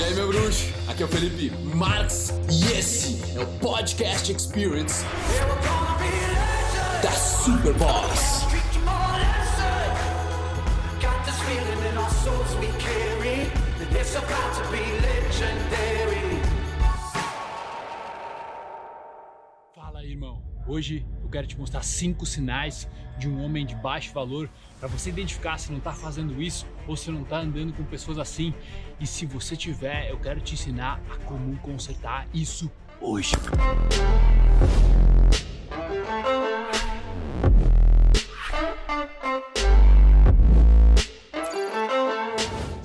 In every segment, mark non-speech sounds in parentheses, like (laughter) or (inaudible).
E aí, meu bruxo? Aqui é o Felipe Marx e esse é o Podcast Experience da Superboss. Fala aí, irmão. Hoje eu quero te mostrar cinco sinais de um homem de baixo valor para você identificar se não está fazendo isso ou se não está andando com pessoas assim. E se você tiver, eu quero te ensinar a como consertar isso hoje.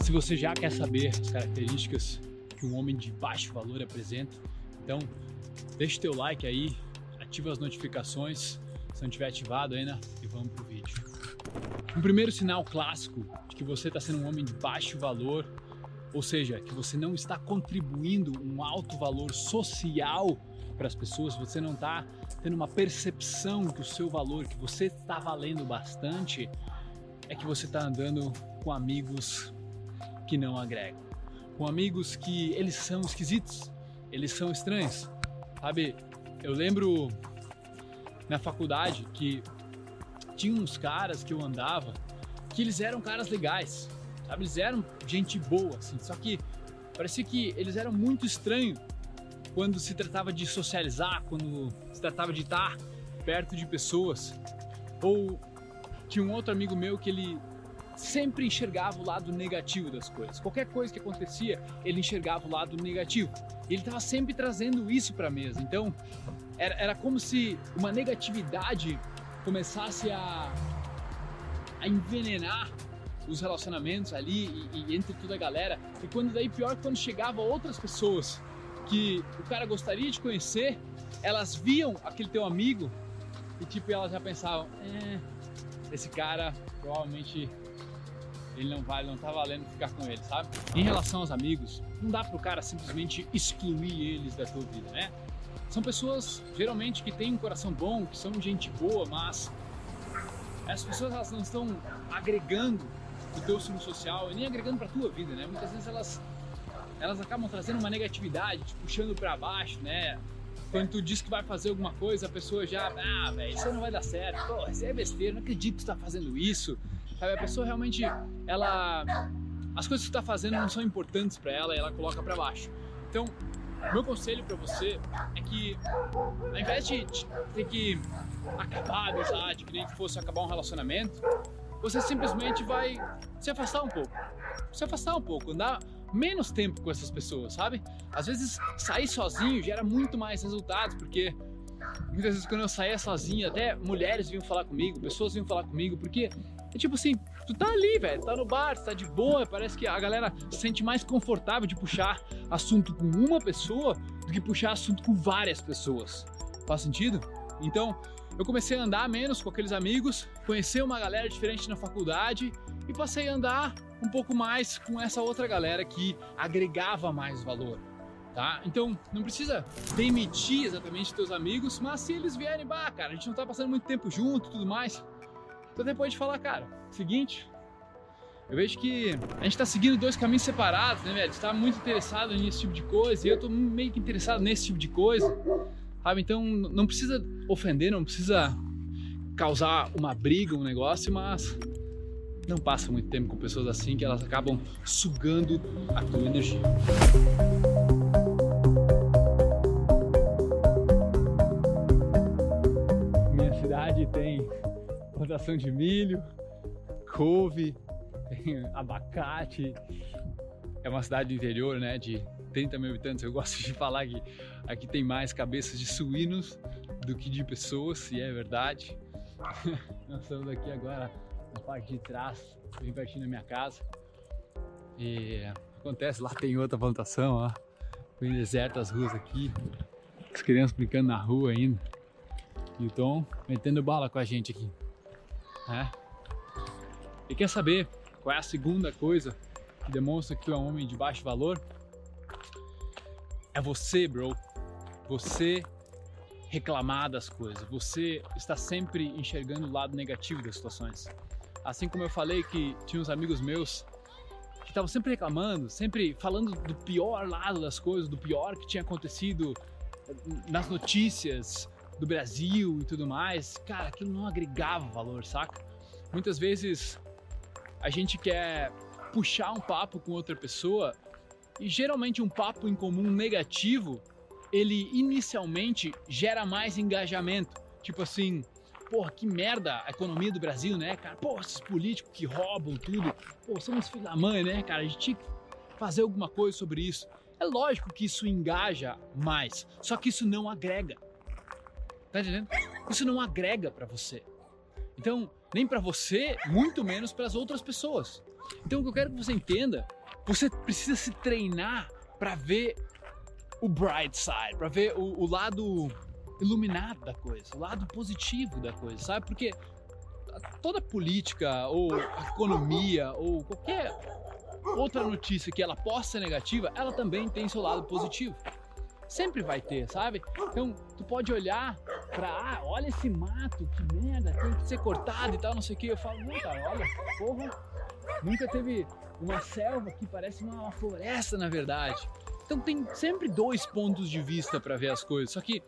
Se você já quer saber as características que um homem de baixo valor apresenta, então deixa o teu like aí, ativa as notificações se não tiver ativado ainda e vamos pro vídeo. Um primeiro sinal clássico de que você está sendo um homem de baixo valor, ou seja, que você não está contribuindo um alto valor social para as pessoas, você não está tendo uma percepção que o seu valor, que você está valendo bastante, é que você está andando com amigos que não agregam, com amigos que eles são esquisitos, eles são estranhos, sabe? Eu lembro na faculdade que tinha uns caras que eu andava que eles eram caras legais, sabe? Eles eram gente boa, assim, só que parecia que eles eram muito estranhos quando se tratava de socializar, quando se tratava de estar perto de pessoas. Ou tinha um outro amigo meu que ele sempre enxergava o lado negativo das coisas. Qualquer coisa que acontecia, ele enxergava o lado negativo. Ele estava sempre trazendo isso para a mesa. Então, era, era como se uma negatividade começasse a, a envenenar os relacionamentos ali e, e, entre toda a galera. E quando daí pior quando chegava outras pessoas que o cara gostaria de conhecer, elas viam aquele teu amigo e tipo elas já pensavam, é, esse cara provavelmente ele não vale, não tá valendo ficar com ele, sabe? Em relação aos amigos, não dá pro cara simplesmente excluir eles da tua vida, né? São pessoas geralmente que têm um coração bom, que são gente boa, mas essas pessoas elas não estão agregando o teu ciclo social e nem agregando para tua vida, né? Muitas vezes elas elas acabam trazendo uma negatividade, te puxando para baixo, né? Quando tu diz que vai fazer alguma coisa, a pessoa já, ah, velho, isso não vai dar certo, pô, isso é besteira, não acredito que tu tá fazendo isso. Sabe, a pessoa realmente, ela, as coisas que tu tá fazendo não são importantes para ela e ela coloca para baixo. Então, meu conselho para você é que, ao invés de ter que acabar a amizade, que nem que fosse acabar um relacionamento, você simplesmente vai se afastar um pouco. Se afastar um pouco, andar menos tempo com essas pessoas, sabe? Às vezes sair sozinho gera muito mais resultados, porque muitas vezes quando eu saía sozinho, até mulheres vinham falar comigo, pessoas vinham falar comigo, porque é tipo assim, tu tá ali, velho, tá no bar, tá de boa, parece que a galera se sente mais confortável de puxar assunto com uma pessoa do que puxar assunto com várias pessoas. Faz sentido? Então, eu comecei a andar menos com aqueles amigos, conhecer uma galera diferente na faculdade e passei a andar um pouco mais com essa outra galera que agregava mais valor. Tá? Então, não precisa demitir exatamente teus amigos, mas se eles vierem, bah, cara, a gente não tá passando muito tempo junto e tudo mais, então depois de falar, cara, seguinte, eu vejo que a gente tá seguindo dois caminhos separados, né, velho? Você tá muito interessado nesse tipo de coisa e eu tô meio que interessado nesse tipo de coisa, sabe? Então não precisa ofender, não precisa causar uma briga, um negócio, mas não passa muito tempo com pessoas assim que elas acabam sugando a tua energia. Minha cidade tem plantação de milho, couve, abacate. É uma cidade do interior, né, de 30 mil habitantes. Eu gosto de falar que aqui tem mais cabeças de suínos do que de pessoas, e é verdade. (laughs) Nós estamos aqui agora na parte de trás, bem pertinho da minha casa. E acontece, lá tem outra plantação, ó. Bem deserto as ruas aqui. As crianças brincando na rua ainda. E o Tom metendo bala com a gente aqui. É. E quer saber qual é a segunda coisa que demonstra que tu é um homem de baixo valor? É você, bro. Você reclamar das coisas. Você está sempre enxergando o lado negativo das situações. Assim como eu falei que tinha uns amigos meus que estavam sempre reclamando, sempre falando do pior lado das coisas, do pior que tinha acontecido nas notícias do Brasil e tudo mais, cara, aquilo não agregava valor, saca? Muitas vezes a gente quer puxar um papo com outra pessoa e geralmente um papo em comum negativo, ele inicialmente gera mais engajamento. Tipo assim, porra, que merda a economia do Brasil, né, cara? Pô, esses políticos que roubam tudo. Pô, são uns filhos da mãe, né, cara? A gente tinha que fazer alguma coisa sobre isso. É lógico que isso engaja mais, só que isso não agrega. Tá entendendo? Isso não agrega para você. Então, nem para você, muito menos para as outras pessoas. Então, o que eu quero que você entenda, você precisa se treinar para ver o bright side, para ver o, o lado iluminado da coisa, o lado positivo da coisa, sabe? Porque toda política ou economia ou qualquer outra notícia que ela possa ser negativa, ela também tem seu lado positivo. Sempre vai ter, sabe? Então, tu pode olhar pra, ah, olha esse mato, que merda, tem que ser cortado e tal, não sei o que. Eu falo, não, cara, olha, porra, nunca teve uma selva que parece uma floresta, na verdade. Então, tem sempre dois pontos de vista para ver as coisas. Só que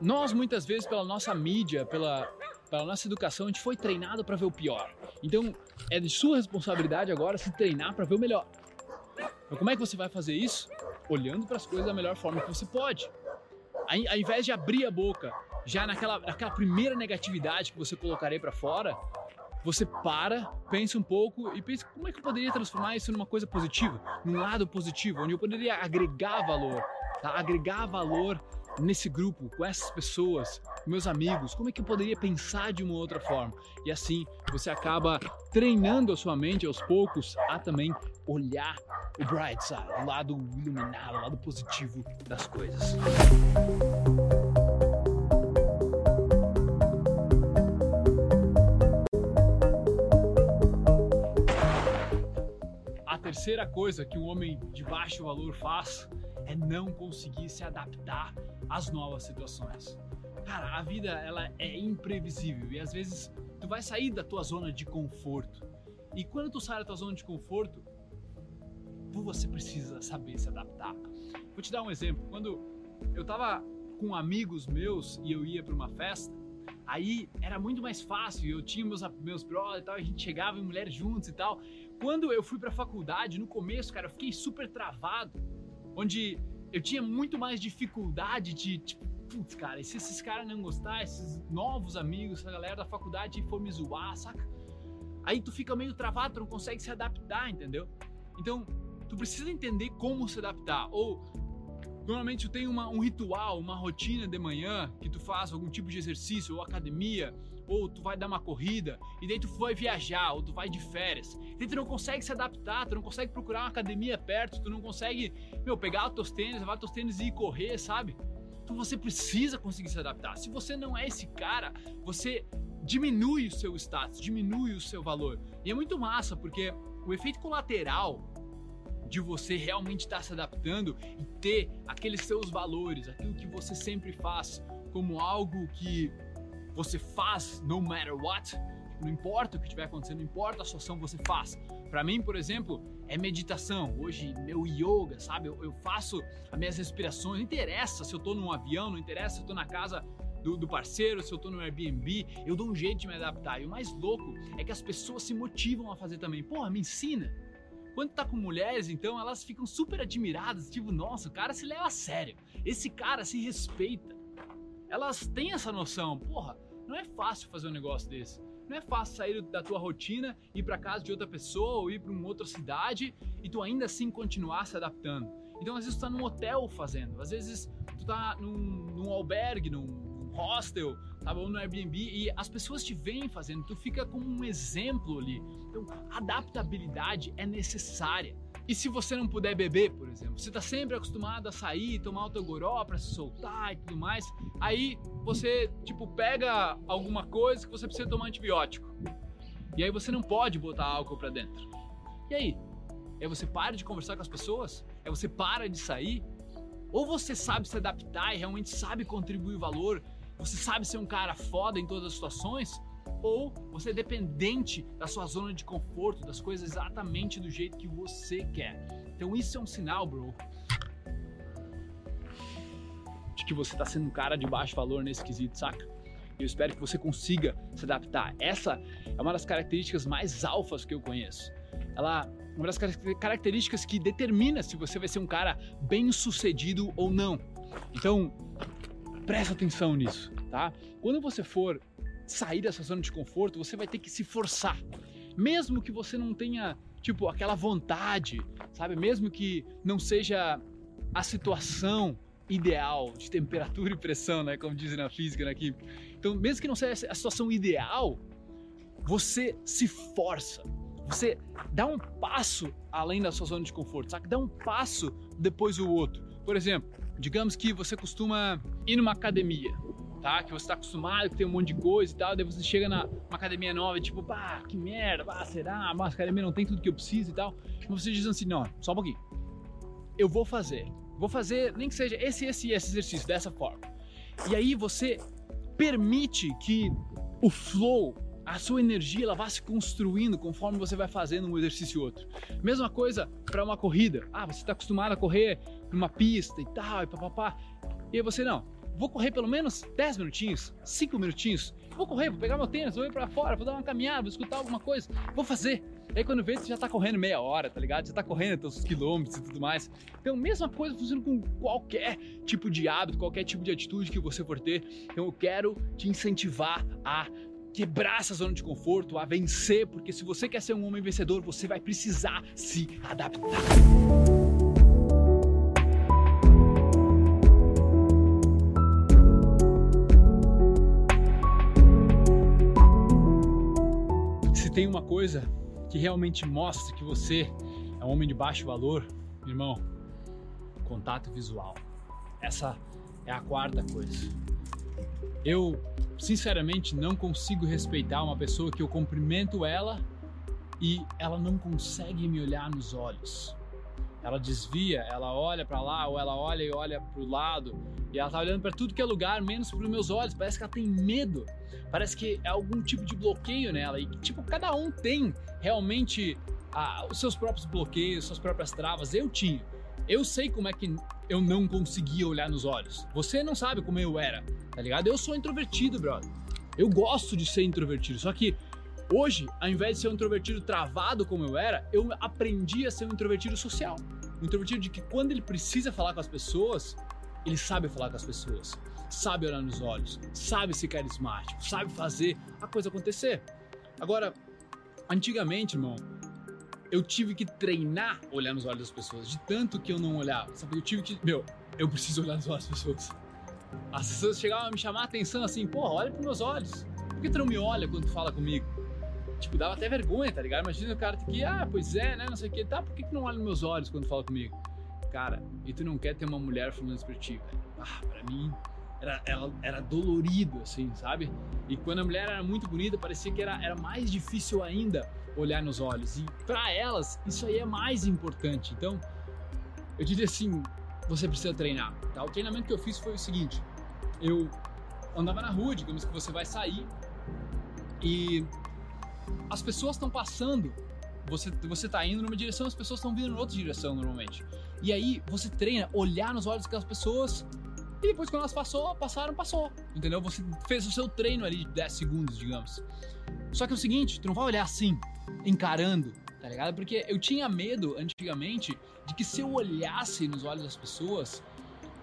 nós, muitas vezes, pela nossa mídia, pela, pela nossa educação, a gente foi treinado para ver o pior. Então, é de sua responsabilidade agora se treinar para ver o melhor. Então, como é que você vai fazer isso? Olhando para as coisas da melhor forma que você pode. Ao invés de abrir a boca já naquela, naquela primeira negatividade que você colocarei para fora, você para, pensa um pouco e pensa como é que eu poderia transformar isso numa coisa positiva, num lado positivo, onde eu poderia agregar valor, tá? agregar valor nesse grupo, com essas pessoas, meus amigos, como é que eu poderia pensar de uma outra forma? E assim você acaba treinando a sua mente aos poucos a também olhar o bright side, o lado iluminado, o lado positivo das coisas. A terceira coisa que um homem de baixo valor faz é não conseguir se adaptar às novas situações. Cara, a vida ela é imprevisível e às vezes tu vai sair da tua zona de conforto. E quando tu sai da tua zona de conforto, você precisa saber se adaptar. Vou te dar um exemplo. Quando eu tava com amigos meus e eu ia para uma festa, aí era muito mais fácil. Eu tinha meus meus brothers e tal, a gente chegava em mulheres juntos e tal. Quando eu fui para a faculdade, no começo, cara, eu fiquei super travado onde eu tinha muito mais dificuldade de, tipo, putz, cara, e se esses caras não gostar, esses novos amigos, essa galera da faculdade for me zoar, saca? Aí tu fica meio travado, tu não consegue se adaptar, entendeu? Então, tu precisa entender como se adaptar. Ou, normalmente tu tem uma, um ritual, uma rotina de manhã que tu faz algum tipo de exercício ou academia, ou tu vai dar uma corrida, e daí tu vai viajar, ou tu vai de férias. E daí tu não consegue se adaptar, tu não consegue procurar uma academia perto, tu não consegue, meu, pegar os teus tênis, levar os teus tênis e ir correr, sabe? Você precisa conseguir se adaptar. Se você não é esse cara, você diminui o seu status, diminui o seu valor. E é muito massa, porque o efeito colateral de você realmente estar tá se adaptando e ter aqueles seus valores, aquilo que você sempre faz como algo que você faz no matter what. Não importa o que estiver acontecendo, não importa a situação, você faz. Para mim, por exemplo, é meditação. Hoje, meu yoga, sabe? Eu, eu, faço as minhas respirações. Não interessa se eu tô num avião, não interessa se eu tô na casa do, do, parceiro, se eu tô no Airbnb, eu dou um jeito de me adaptar. E o mais louco é que as pessoas se motivam a fazer também. Porra, me ensina. Quando tá com mulheres, então, elas ficam super admiradas, tipo, nossa, o cara se leva a sério. Esse cara se respeita elas têm essa noção. Porra, não é fácil fazer um negócio desse. Não é fácil sair da tua rotina, ir para casa de outra pessoa ou ir para uma outra cidade e tu ainda assim continuar se adaptando. Então, às vezes, tu tá num hotel fazendo, às vezes, tu tá num, num albergue, num hostel, tá bom? No Airbnb e as pessoas te veem fazendo, tu fica como um exemplo ali. Então, adaptabilidade é necessária. E se você não puder beber, por exemplo, você está sempre acostumado a sair, tomar o teu goró para se soltar e tudo mais, aí você, tipo, pega alguma coisa que você precisa tomar antibiótico. E aí você não pode botar álcool para dentro. E aí? É você para de conversar com as pessoas? É você para de sair? Ou você sabe se adaptar e realmente sabe contribuir valor? Você sabe ser um cara foda em todas as situações? Ou você é dependente da sua zona de conforto, das coisas exatamente do jeito que você quer. Então isso é um sinal, bro, de que você está sendo um cara de baixo valor nesse quesito, saca? Eu espero que você consiga se adaptar. Essa é uma das características mais alfas que eu conheço. Ela é uma das características que determina se você vai ser um cara bem sucedido ou não. Então, presta atenção nisso, tá? Quando você for sair dessa zona de conforto, você vai ter que se forçar. Mesmo que você não tenha, tipo, aquela vontade, sabe? Mesmo que não seja a situação ideal de temperatura e pressão, né? Como dizem na física, na química. Então, mesmo que não seja a situação ideal, você se força. Você dá um passo além da sua zona de conforto, sabe? Dá um passo depois do outro. Por exemplo, digamos que você costuma ir numa academia, tá? Que você está acostumado, que tem um monte de coisa e tal, daí você chega na academia nova e tipo, pá, que merda, bah, será? Mas a academia não tem tudo que eu preciso e tal. E você diz assim, não, só um pouquinho. Eu vou fazer. Vou fazer, nem que seja esse, esse esse exercício, dessa forma. E aí você permite que o flow, a sua energia, ela vá se construindo conforme você vai fazendo um exercício e outro. Mesma coisa para uma corrida. Ah, você está acostumado a correr numa pista e tal, e papapá. E aí você não. Vou correr pelo menos 10 minutinhos, 5 minutinhos. Vou correr, vou pegar meu tênis, vou ir para fora, vou dar uma caminhada, vou escutar alguma coisa. Vou fazer. Aí quando vê, você já tá correndo meia hora, tá ligado? Já tá correndo teus quilômetros e tudo mais. Então, mesma coisa funciona com qualquer tipo de hábito, qualquer tipo de atitude que você for ter. Então, eu quero te incentivar a quebrar essa zona de conforto, a vencer, porque se você quer ser um homem vencedor, você vai precisar se adaptar. Tem uma coisa que realmente mostre que você é um homem de baixo valor, irmão, contato visual. Essa é a quarta coisa. Eu, sinceramente, não consigo respeitar uma pessoa que eu cumprimento ela e ela não consegue me olhar nos olhos. Ela desvia, ela olha para lá ou ela olha e olha para o lado e ela tá olhando para tudo que é lugar, menos para meus olhos. Parece que ela tem medo. Parece que é algum tipo de bloqueio nela. E, tipo, cada um tem realmente ah, os seus próprios bloqueios, suas próprias travas. Eu tinha. Eu sei como é que eu não conseguia olhar nos olhos. Você não sabe como eu era, tá ligado? Eu sou introvertido, brother. Eu gosto de ser introvertido. Só que hoje, ao invés de ser um introvertido travado como eu era, eu aprendi a ser um introvertido social. Um introvertido de que quando ele precisa falar com as pessoas, ele sabe falar com as pessoas, sabe olhar nos olhos, sabe ser carismático, sabe fazer a coisa acontecer. Agora, antigamente, irmão, eu tive que treinar olhar nos olhos das pessoas, de tanto que eu não olhava. Sabe? Eu tive que. Meu, eu preciso olhar nos olhos das pessoas. As pessoas chegavam a me chamar a atenção assim, porra, olha pros meus olhos. Por que tu não me olha quando tu fala comigo? Tipo, dava até vergonha, tá ligado? Imagina o cara que, ah, pois é, né? Não sei o que, tá, por que, que não olha nos meus olhos quando fala comigo? Cara, e tu não quer ter uma mulher falando isso pra ti? Ah, pra mim era, era, era, dolorido, assim, sabe? E quando a mulher era muito bonita, parecia que era, era mais difícil ainda olhar nos olhos. E para elas, isso aí é mais importante. Então, eu diria assim: você precisa treinar. Tá? O treinamento que eu fiz foi o seguinte: eu andava na rua, digamos que você vai sair e as pessoas estão passando você, você tá indo numa direção, as pessoas estão vindo em outra direção normalmente. E aí você treina olhar nos olhos daquelas pessoas e depois quando elas passou, passaram, passou. Entendeu? Você fez o seu treino ali de 10 segundos, digamos. Só que é o seguinte, tu não vai olhar assim, encarando, tá ligado? Porque eu tinha medo antigamente de que se eu olhasse nos olhos das pessoas,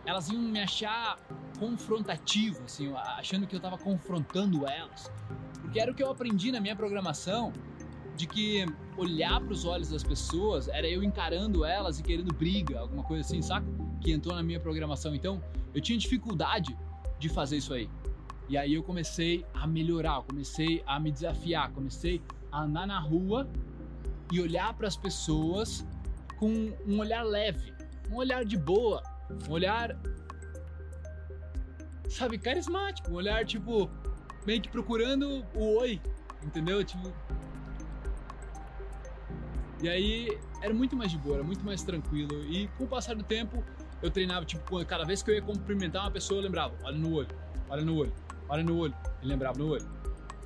elas iam me achar confrontativo, assim, achando que eu tava confrontando elas. Porque era o que eu aprendi na minha programação de que olhar para os olhos das pessoas era eu encarando elas e querendo briga, alguma coisa assim, saca? Que entrou na minha programação. Então, eu tinha dificuldade de fazer isso aí. E aí eu comecei a melhorar, comecei a me desafiar, comecei a andar na rua e olhar para as pessoas com um olhar leve, um olhar de boa, um olhar sabe, carismático, um olhar tipo meio que procurando o oi, entendeu? Tipo, e aí era muito mais de boa, era muito mais tranquilo. E com o passar do tempo, eu treinava, tipo, cada vez que eu ia cumprimentar uma pessoa, eu lembrava, olha no olho, olha no olho, olha no olho. E lembrava no olho.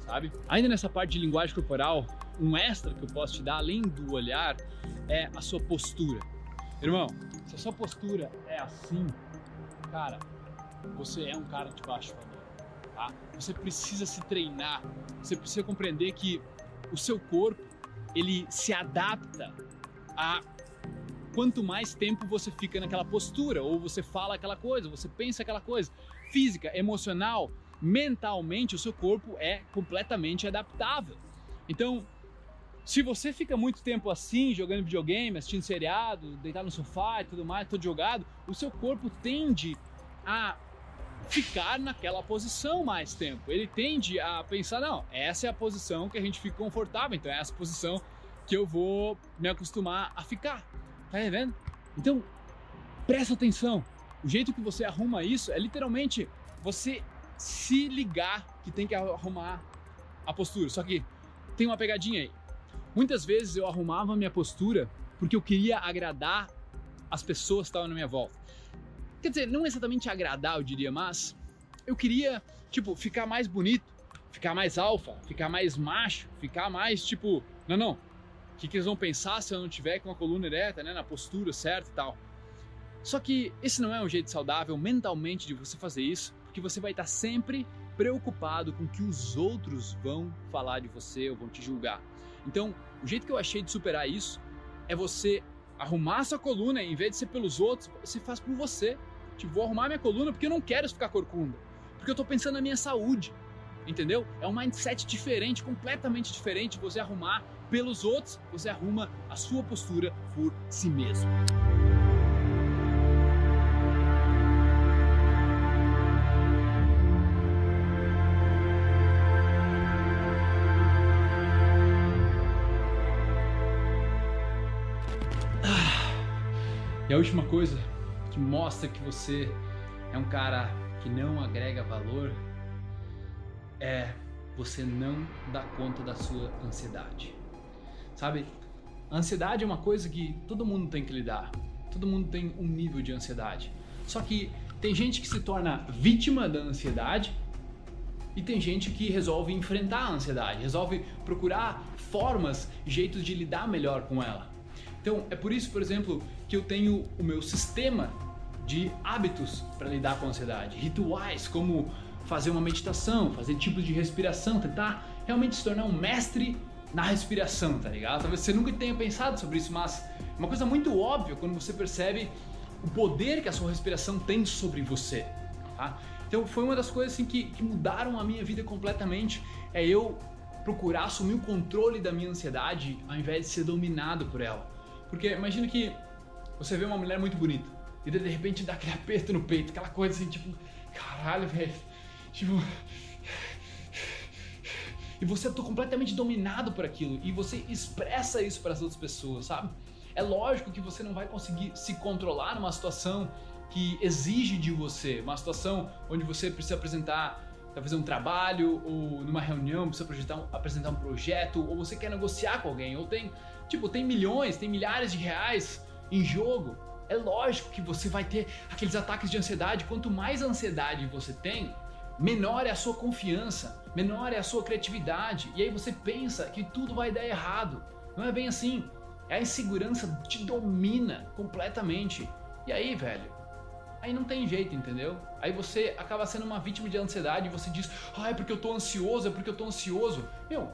sabe? Ainda nessa parte de linguagem corporal, um extra que eu posso te dar, além do olhar, é a sua postura. Irmão, se a sua postura é assim, cara, você é um cara de baixo valor. Tá? Você precisa se treinar, você precisa compreender que o seu corpo ele se adapta a quanto mais tempo você fica naquela postura, ou você fala aquela coisa, você pensa aquela coisa. Física, emocional, mentalmente, o seu corpo é completamente adaptável. Então, se você fica muito tempo assim, jogando videogame, assistindo seriado, deitado no sofá e tudo mais, todo jogado, o seu corpo tende a ficar naquela posição mais tempo. Ele tende a pensar, não, essa é a posição que a gente fica confortável, então é essa posição que eu vou me acostumar a ficar. Tá vendo? Então, presta atenção. O jeito que você arruma isso é literalmente você se ligar que tem que arrumar a postura. Só que tem uma pegadinha aí. Muitas vezes eu arrumava minha postura porque eu queria agradar as pessoas que estavam na minha volta. Quer dizer, não exatamente agradar, eu diria, mas eu queria, tipo, ficar mais bonito, ficar mais alfa, ficar mais macho, ficar mais, tipo, não, não. O que, que eles vão pensar se eu não tiver com a coluna ereta, né, na postura certa e tal. Só que esse não é um jeito saudável mentalmente de você fazer isso, porque você vai estar sempre preocupado com o que os outros vão falar de você ou vão te julgar. Então, o jeito que eu achei de superar isso é você arrumar sua coluna em vez de ser pelos outros, você faz por você. Tipo, vou arrumar minha coluna porque eu não quero ficar corcunda. Porque eu tô pensando na minha saúde. Entendeu? É um mindset diferente, completamente diferente. Você arrumar pelos outros, você arruma a sua postura por si mesmo. E a última coisa que mostra que você é um cara que não agrega valor é você não dar conta da sua ansiedade. Sabe? A ansiedade é uma coisa que todo mundo tem que lidar. Todo mundo tem um nível de ansiedade. Só que tem gente que se torna vítima da ansiedade e tem gente que resolve enfrentar a ansiedade, resolve procurar formas, jeitos de lidar melhor com ela. Então, é por isso, por exemplo, que eu tenho o meu sistema de hábitos para lidar com a ansiedade, rituais como fazer uma meditação, fazer tipos de respiração, tentar realmente se tornar um mestre na respiração, tá ligado? Talvez você nunca tenha pensado sobre isso, mas é uma coisa muito óbvia quando você percebe o poder que a sua respiração tem sobre você, tá? Então foi uma das coisas assim, que, que mudaram a minha vida completamente, é eu procurar assumir o controle da minha ansiedade ao invés de ser dominado por ela. Porque imagina que você vê uma mulher muito bonita e de repente dá aquele aperto no peito, aquela coisa assim, tipo, caralho, velho. Tipo. E você tá completamente dominado por aquilo e você expressa isso para as outras pessoas, sabe? É lógico que você não vai conseguir se controlar numa situação que exige de você, uma situação onde você precisa apresentar fazer um trabalho ou numa reunião precisa apresentar, apresentar um projeto ou você quer negociar com alguém ou tem tipo tem milhões tem milhares de reais em jogo é lógico que você vai ter aqueles ataques de ansiedade quanto mais ansiedade você tem menor é a sua confiança menor é a sua criatividade e aí você pensa que tudo vai dar errado não é bem assim a insegurança te domina completamente e aí velho aí não tem jeito, entendeu? Aí você acaba sendo uma vítima de ansiedade e você diz, ah, é porque eu tô ansioso, é porque eu tô ansioso. Meu,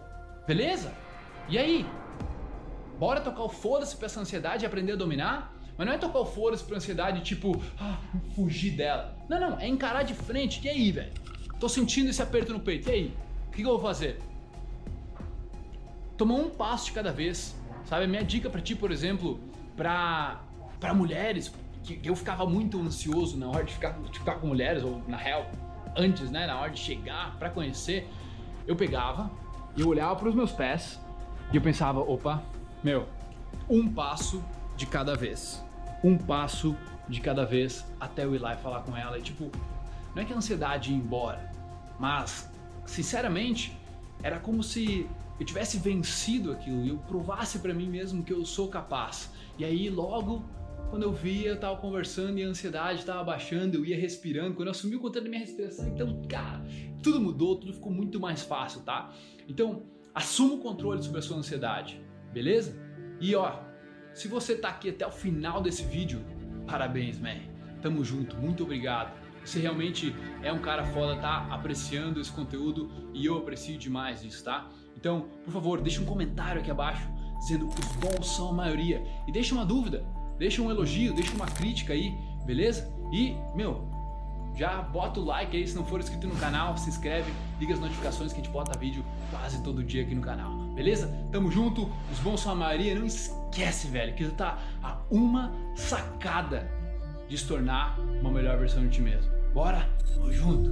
beleza? E aí? Bora tocar o foda-se pra essa ansiedade e aprender a dominar? Mas não é tocar o foda-se pra ansiedade tipo, ah, fugir dela. Não, não, é encarar de frente. E aí, velho? Tô sentindo esse aperto no peito. E aí? O que, que eu vou fazer? Tomar um passo de cada vez. Sabe? Minha dica para ti, por exemplo, para para mulheres, que eu ficava muito ansioso na hora de ficar, de ficar com mulheres, ou na real, antes, né, na hora de chegar para conhecer, eu pegava e eu olhava para os meus pés e eu pensava, opa, meu, um passo de cada vez. Um passo de cada vez até eu ir lá e falar com ela. E tipo, não é que a ansiedade ia embora, mas, sinceramente, era como se eu tivesse vencido aquilo e eu provasse para mim mesmo que eu sou capaz. E aí logo quando eu via, eu tava conversando e a ansiedade tava baixando, eu ia respirando. Quando eu assumi o controle da minha respiração, então, cara, tudo mudou, tudo ficou muito mais fácil, tá? Então, assuma o controle sobre a sua ansiedade, beleza? E ó, se você tá aqui até o final desse vídeo, parabéns, man. Tamo junto, muito obrigado. Você realmente é um cara foda, tá apreciando esse conteúdo e eu aprecio demais isso, tá? Então, por favor, deixa um comentário aqui abaixo dizendo que os bons são a maioria e deixa uma dúvida deixa um elogio, deixa uma crítica aí, beleza? E, meu, já bota o like aí se não for inscrito no canal, se inscreve, liga as notificações que a gente bota vídeo quase todo dia aqui no canal, beleza? Tamo junto, os bons são a maioria, não esquece, velho, que tu tá a uma sacada de se tornar uma melhor versão de ti mesmo. Bora? Tamo junto!